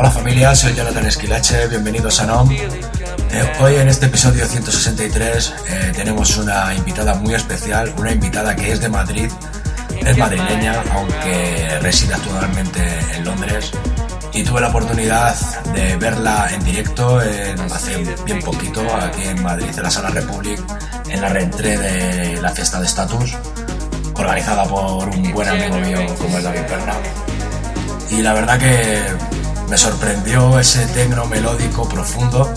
Hola familia, soy Jonathan Esquilache, bienvenidos a NOM. Eh, hoy en este episodio 163 eh, tenemos una invitada muy especial, una invitada que es de Madrid, es madrileña, aunque reside actualmente en Londres. Y tuve la oportunidad de verla en directo hace bien poquito aquí en Madrid, en la Sala Republic, en la reentré de la fiesta de Status, organizada por un buen amigo mío como es David Perna. Y la verdad que me sorprendió ese tecno melódico profundo.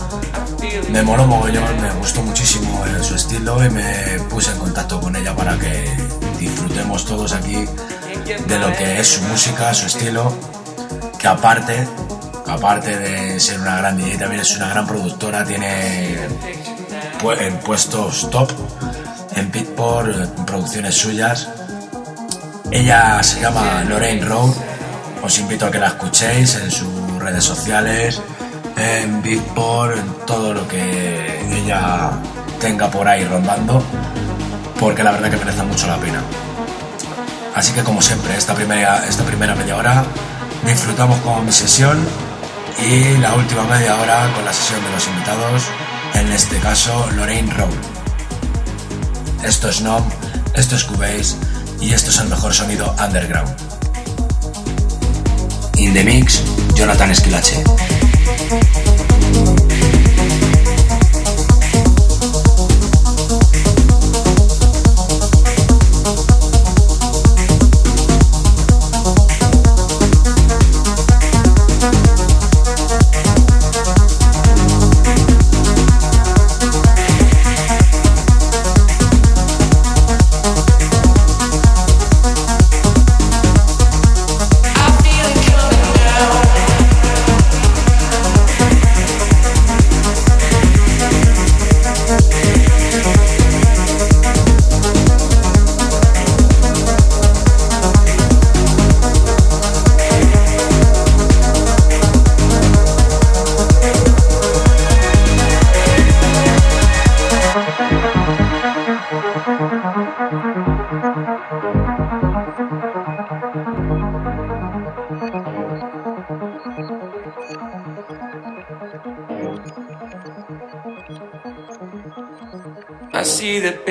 Me moló mogollón, me gustó muchísimo su estilo y me puse en contacto con ella para que disfrutemos todos aquí de lo que es su música, su estilo, que aparte, aparte de ser una gran DJ, también es una gran productora, tiene en puestos top en Beatport, en producciones suyas. Ella se llama Lorraine Road, os invito a que la escuchéis en sus redes sociales, en Beatport, en todo lo que ella tenga por ahí rondando, porque la verdad que merece mucho la pena. Así que como siempre, esta primera, esta primera media hora disfrutamos con mi sesión y la última media hora con la sesión de los invitados, en este caso Lorraine Rowe. Esto es NOM, esto es Cubase y esto es el mejor sonido underground. In the Mix, Jonathan Esquilache.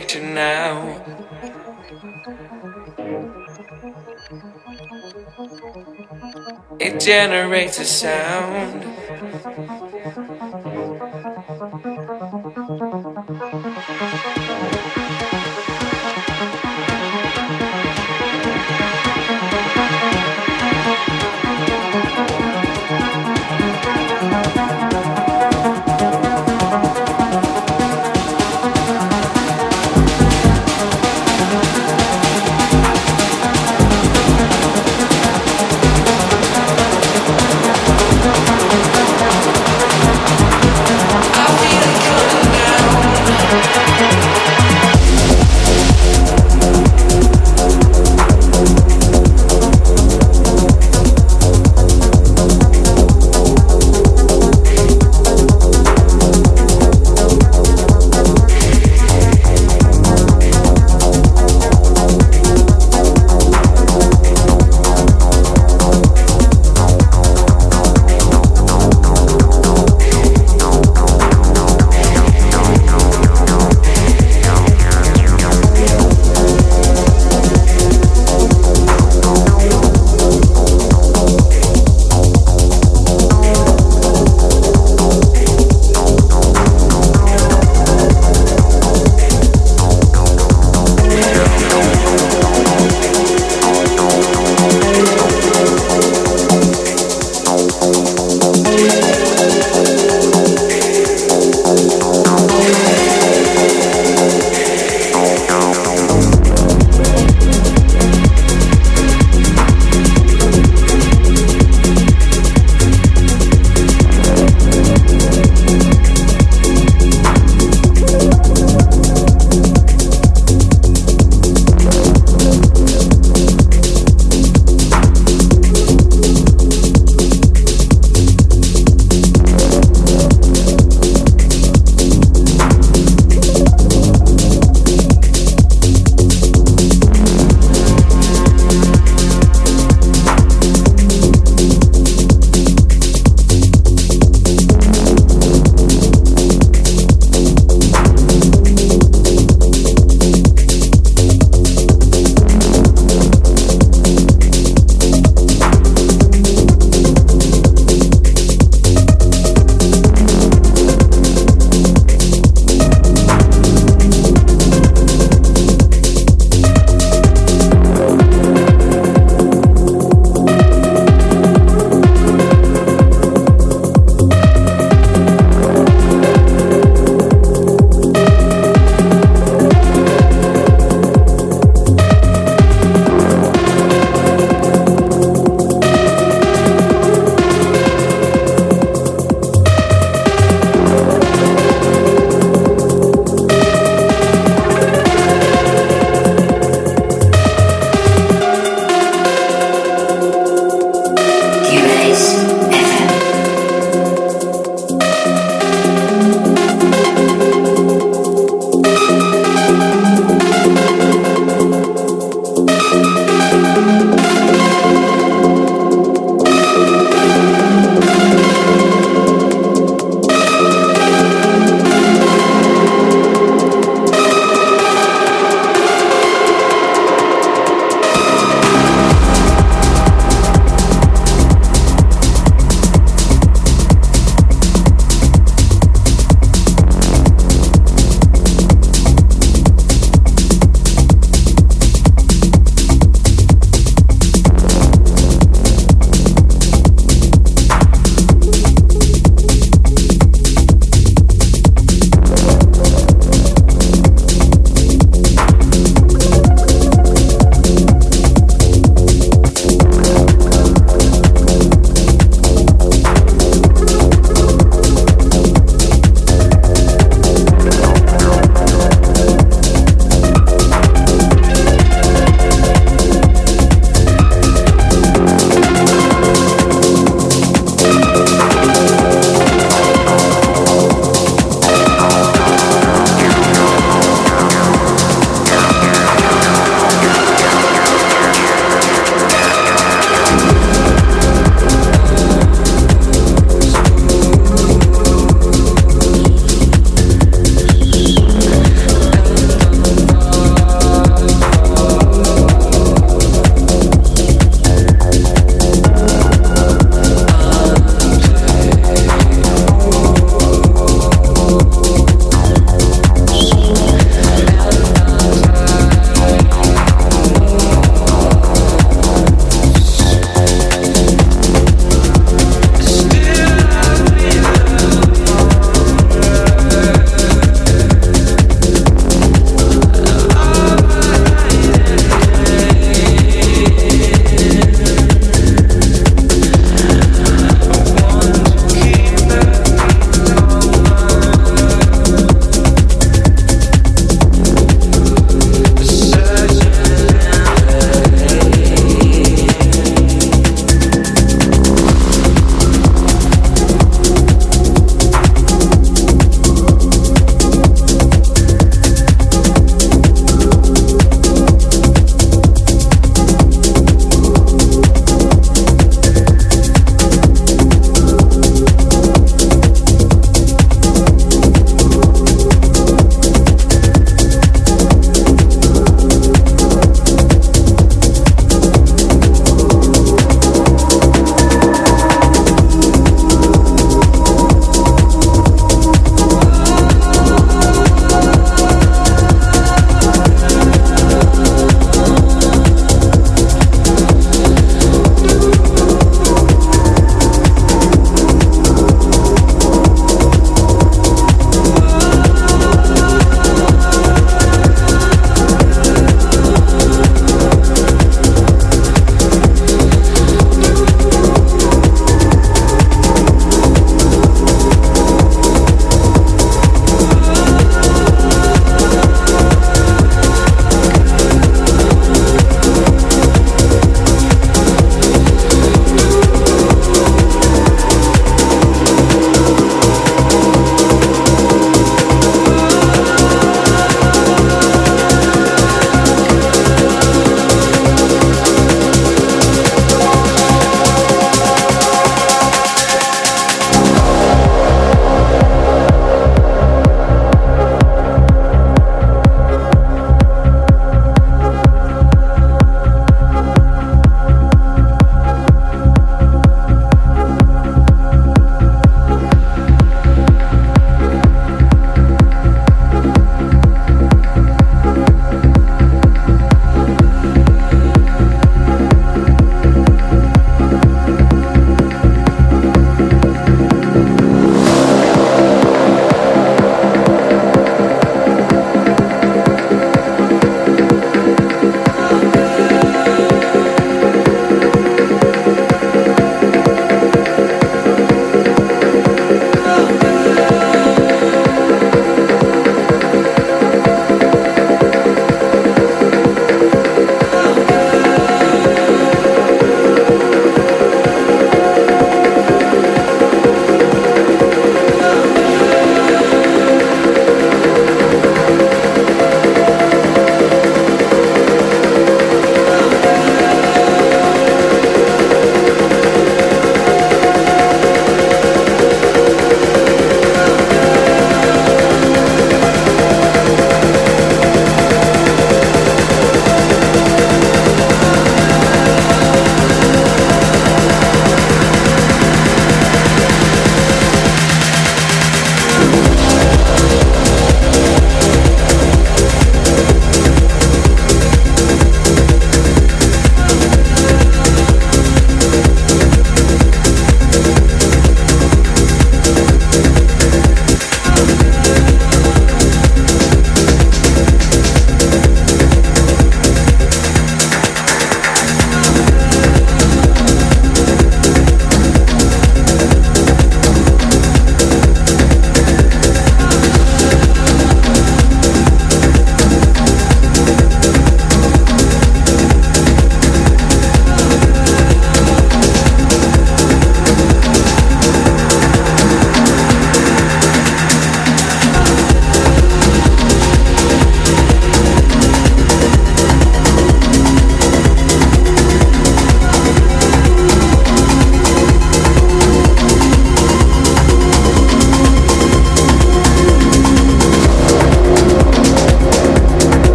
Picture now. It generates a sound.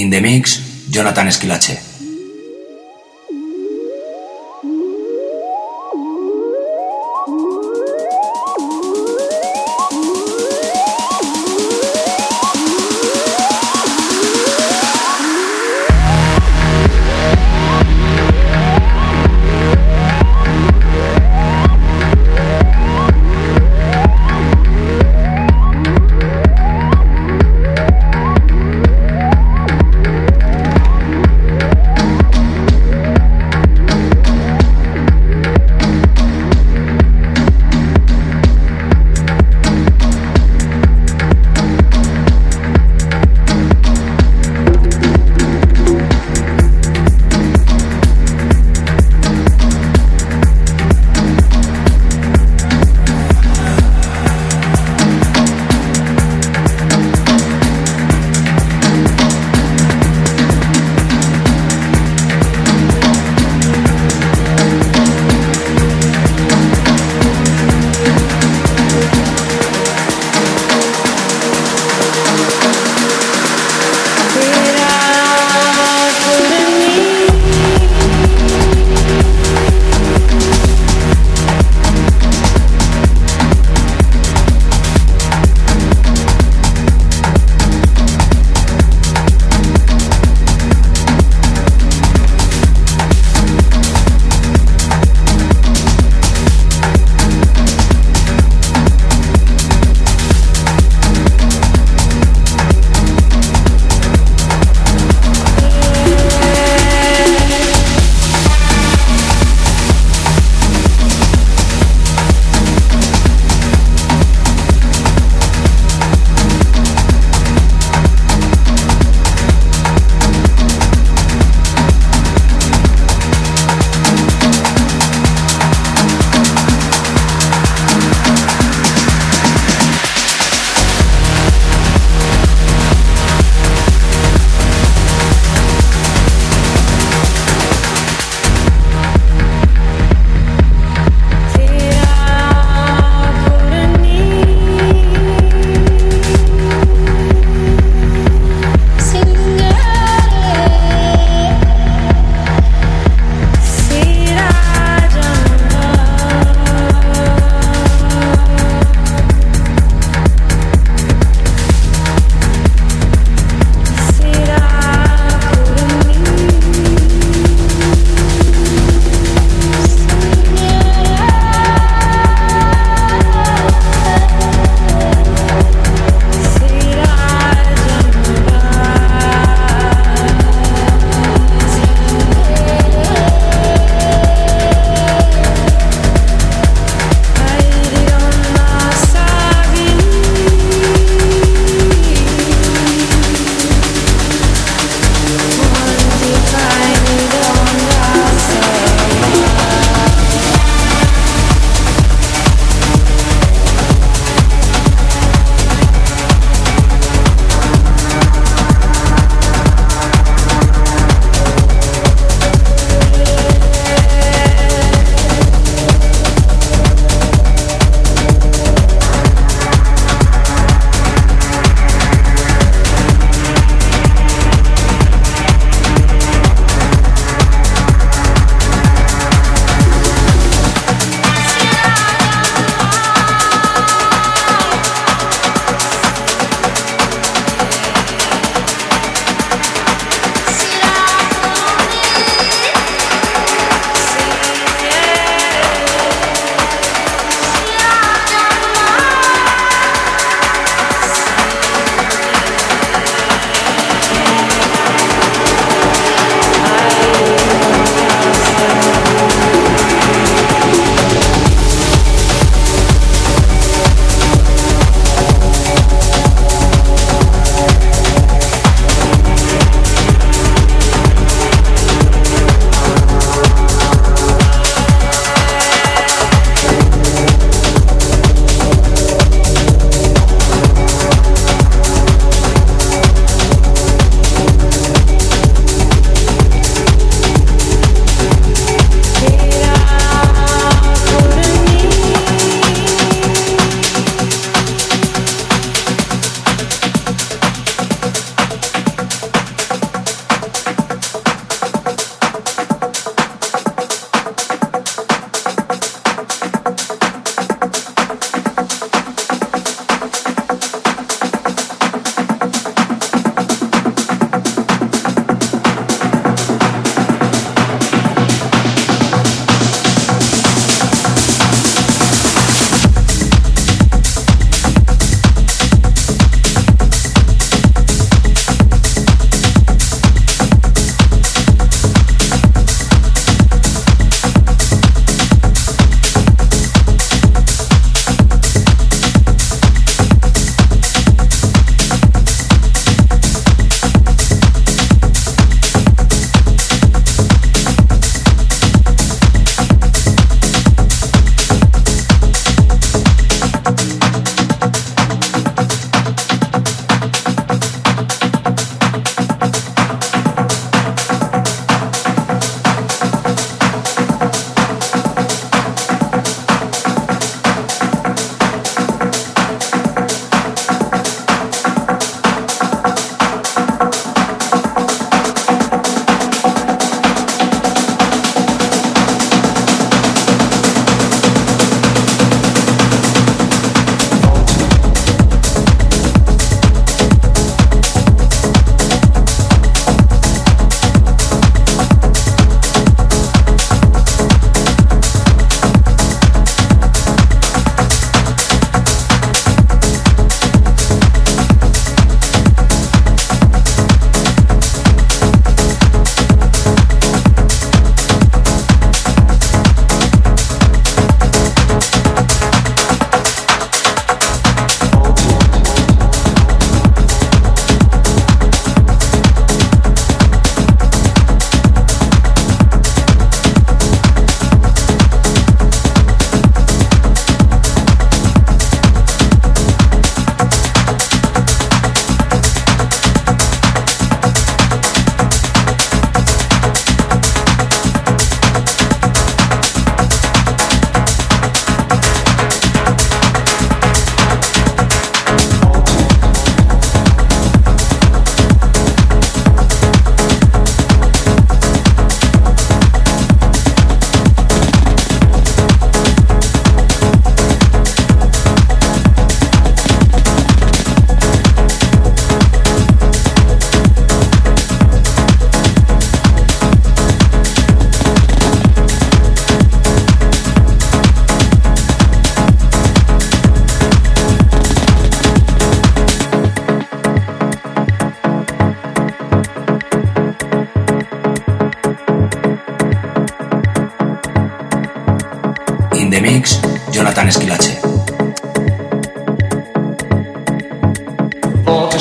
In the mix, Jonathan Esquilache.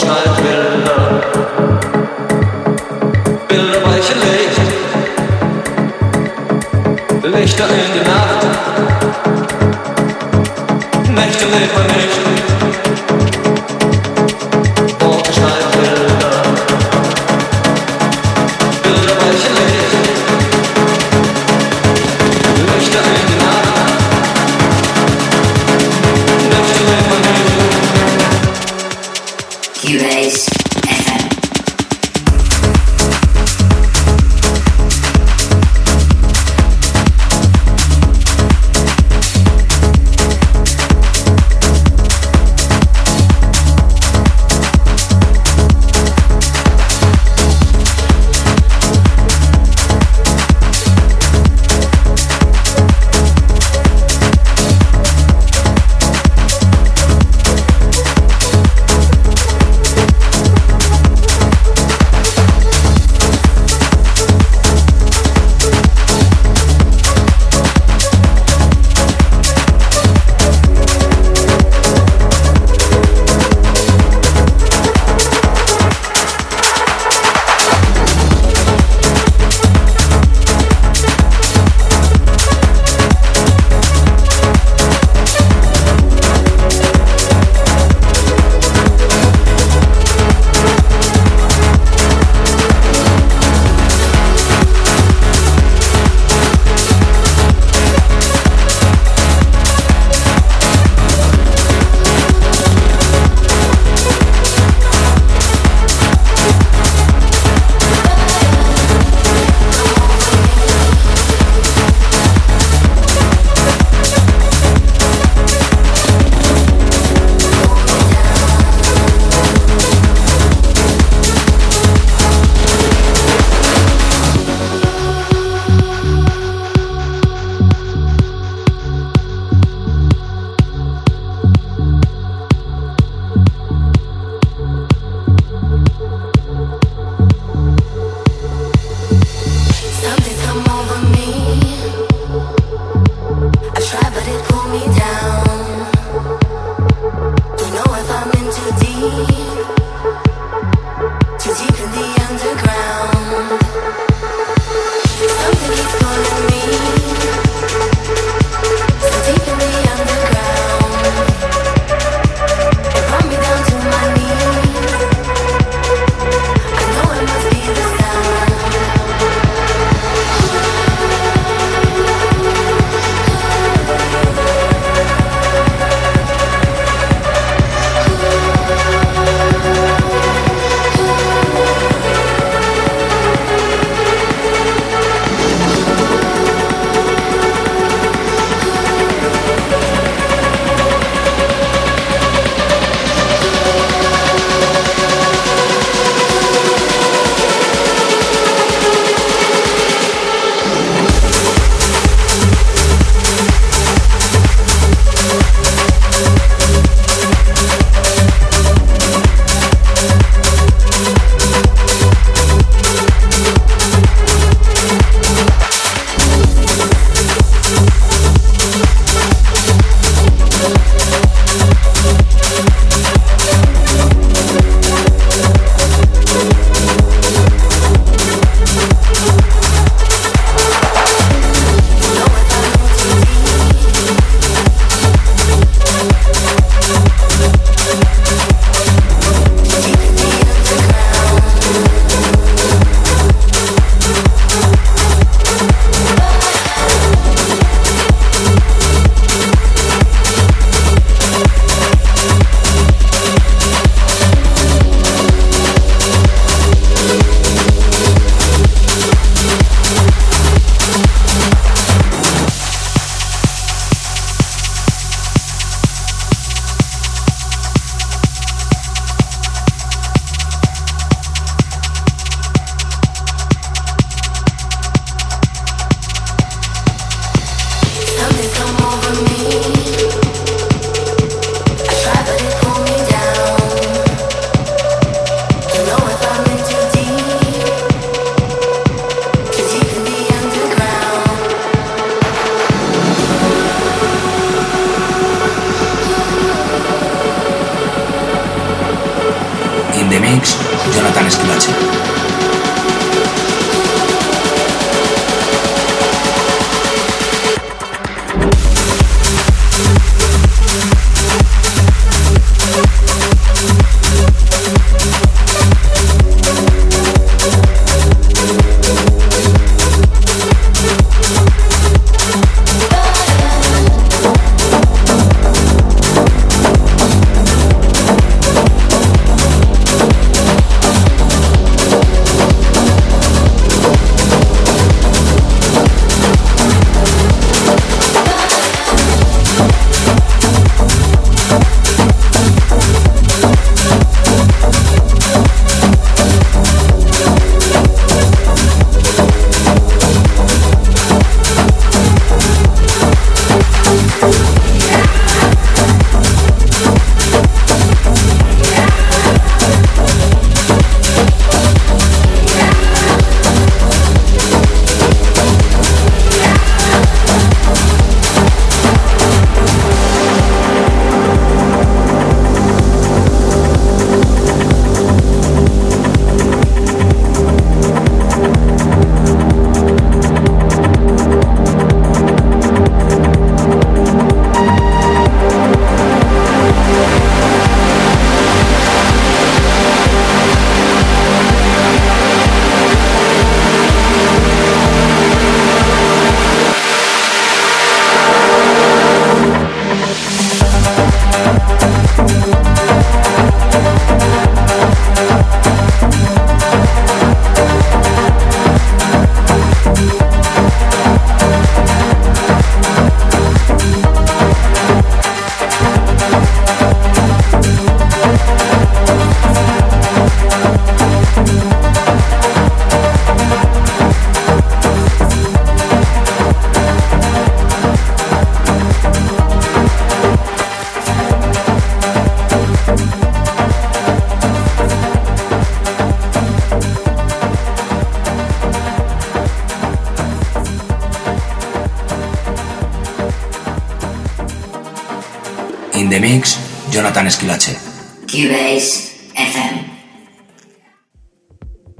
manchmal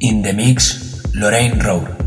In the mix, Lorraine Rowe.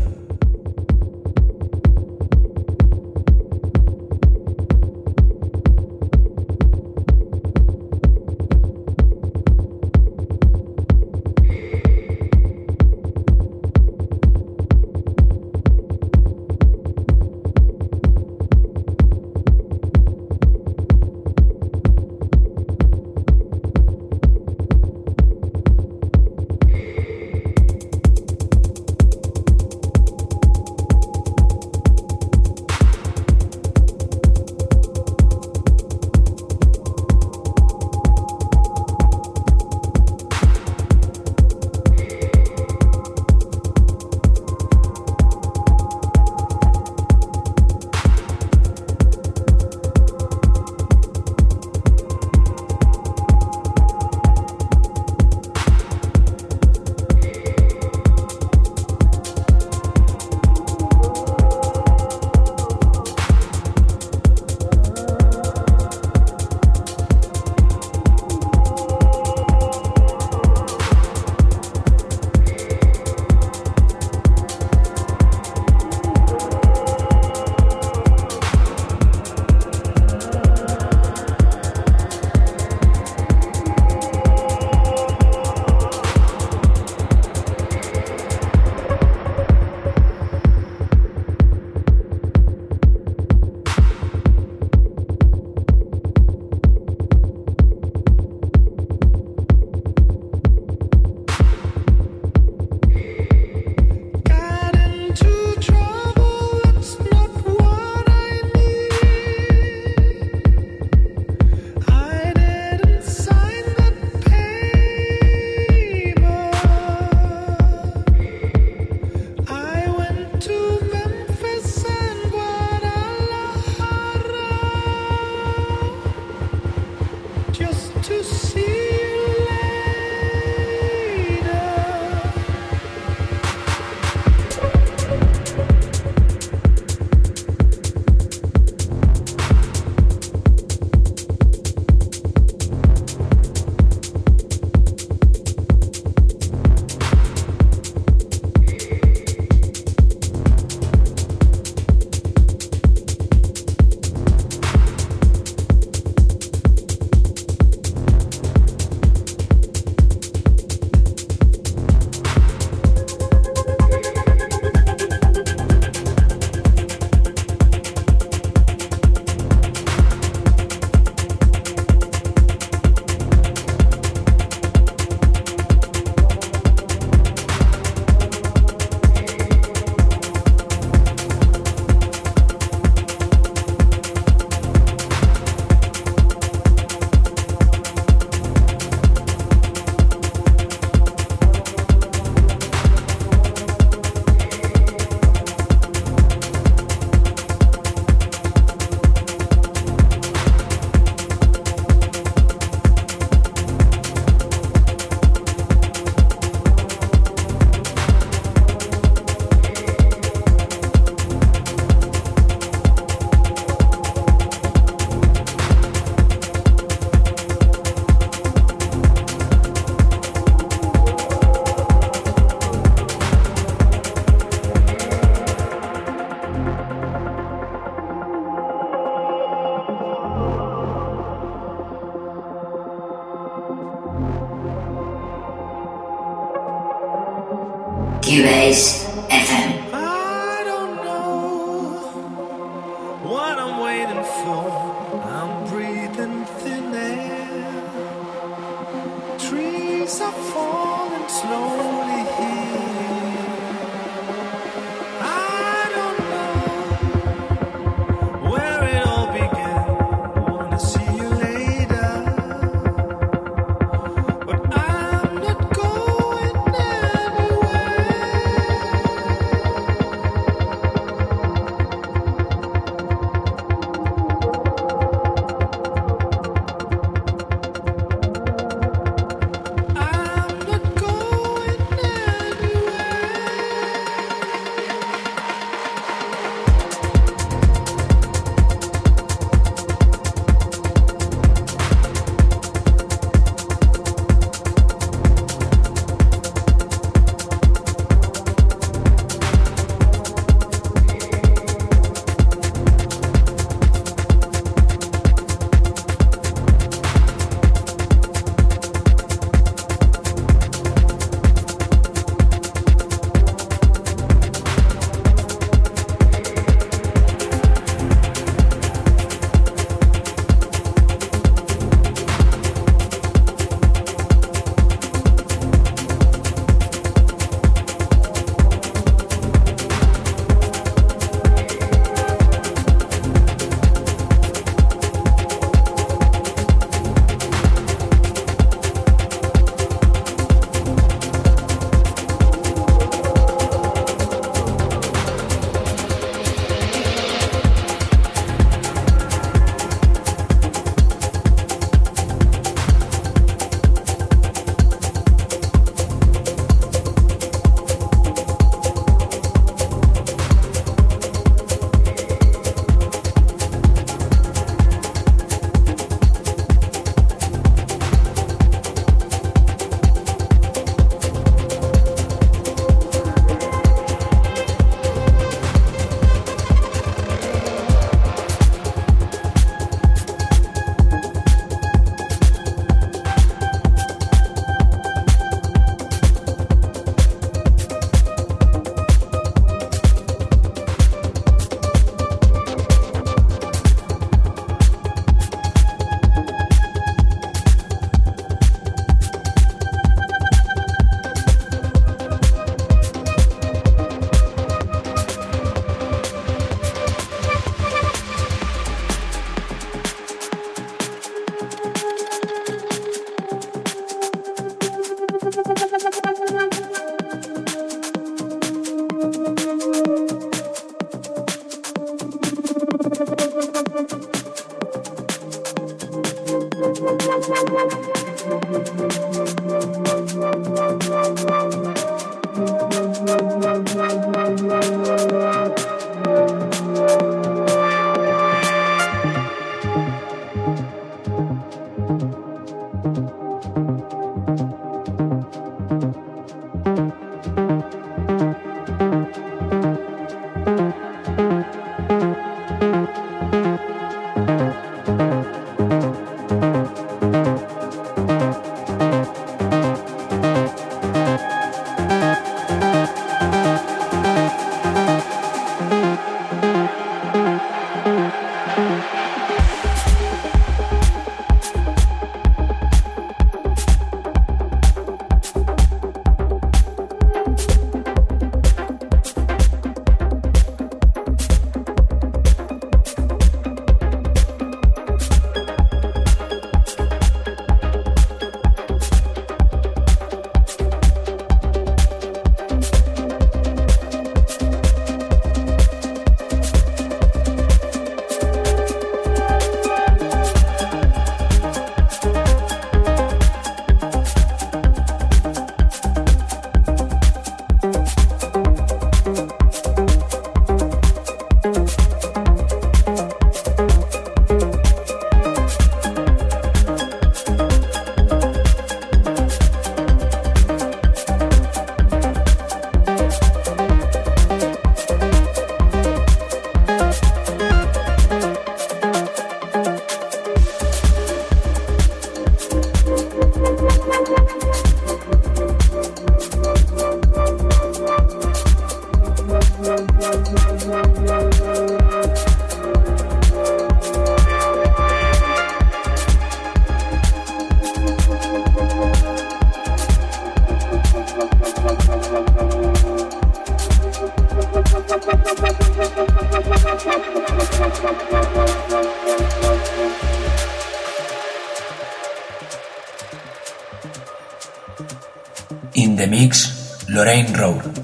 In the Mix, Lorraine Rowe.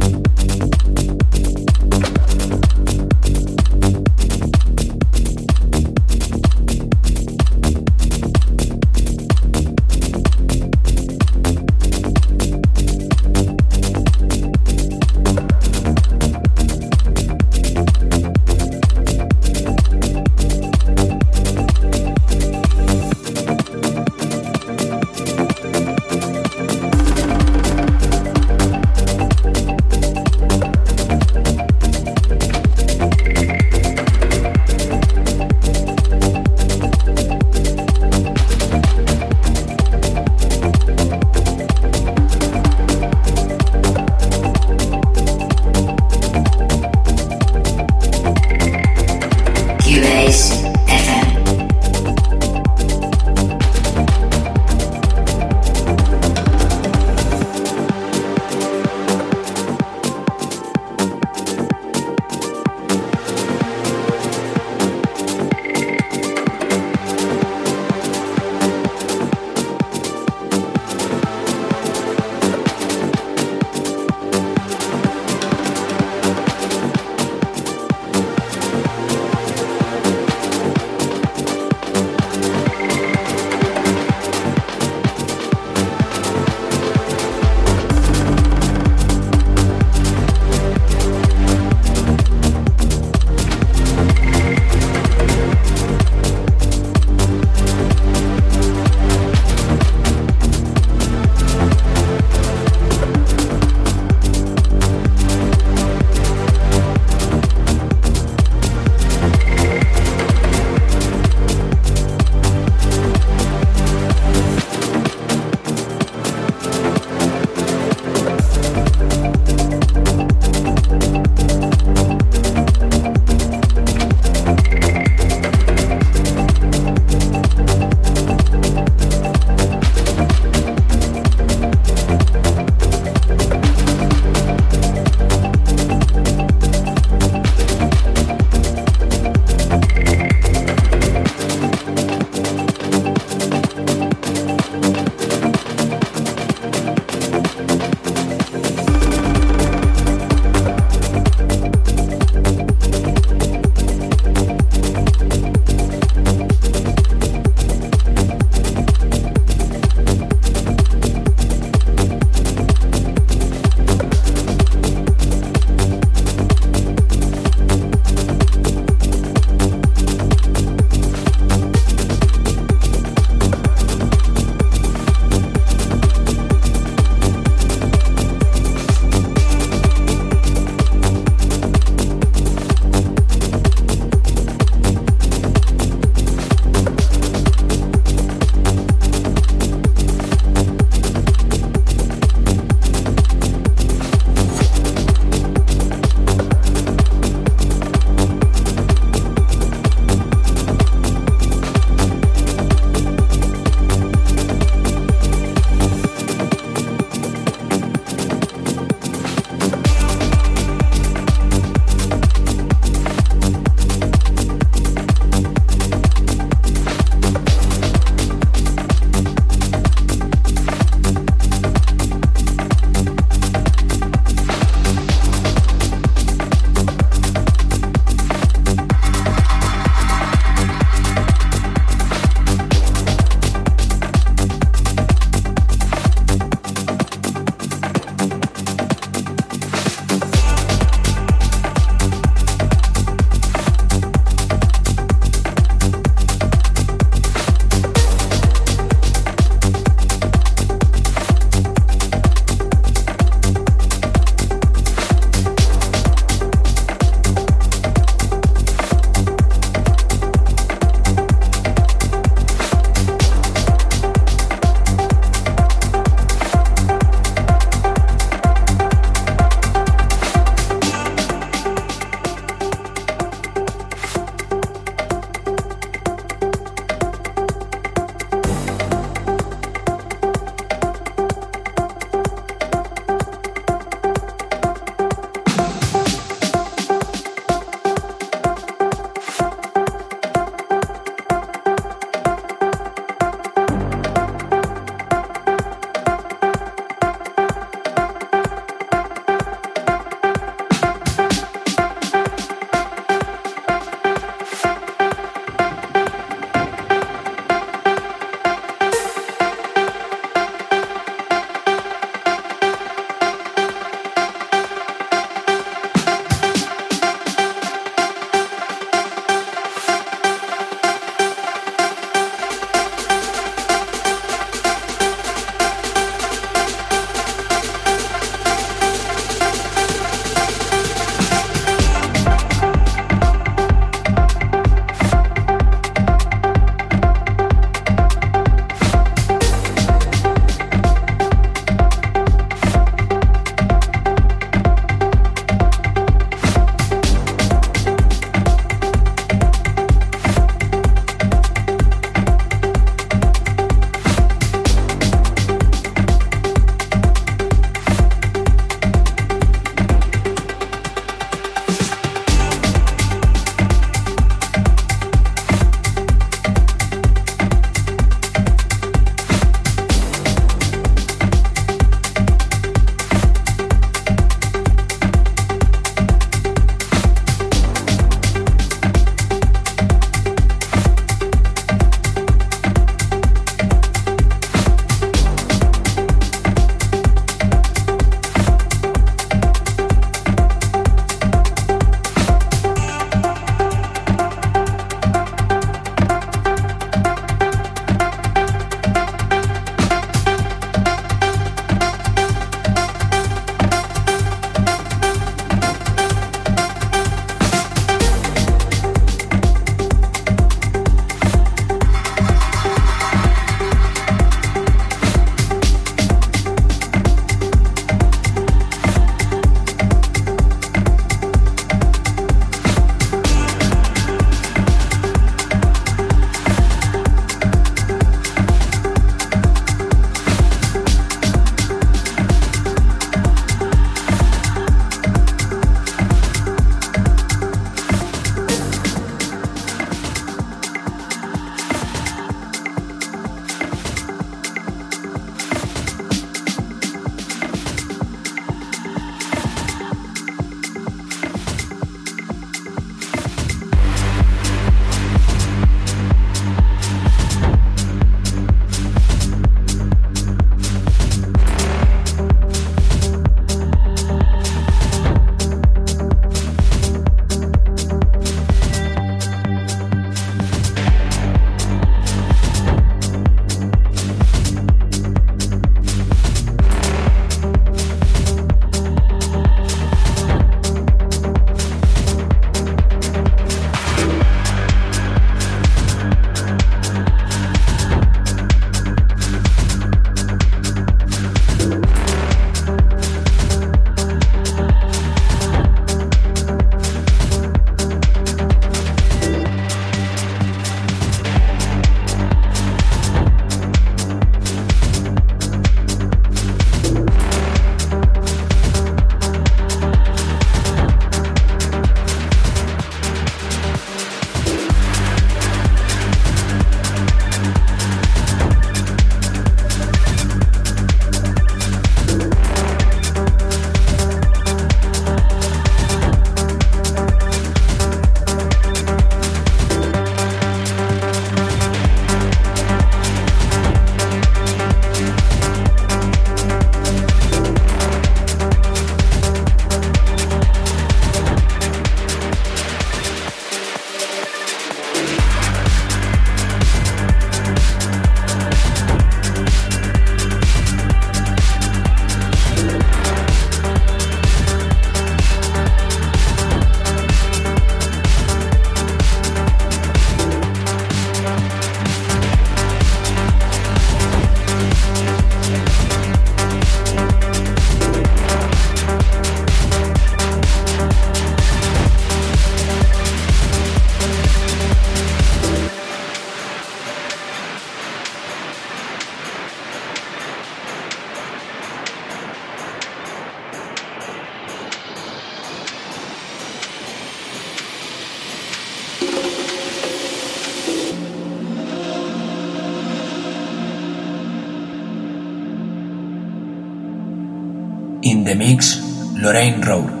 Lorraine Rowe.